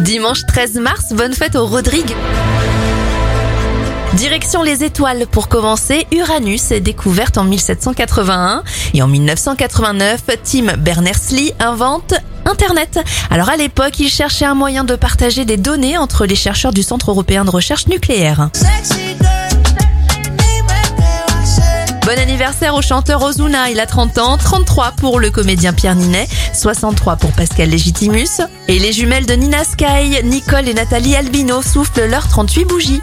Dimanche 13 mars, bonne fête au Rodrigue. Direction les étoiles pour commencer, Uranus est découverte en 1781 et en 1989, Tim Berners-Lee invente Internet. Alors à l'époque, il cherchait un moyen de partager des données entre les chercheurs du Centre européen de recherche nucléaire. Bon anniversaire au chanteur Ozuna, il a 30 ans, 33 pour le comédien Pierre Ninet, 63 pour Pascal Légitimus. Et les jumelles de Nina Sky, Nicole et Nathalie Albino soufflent leurs 38 bougies.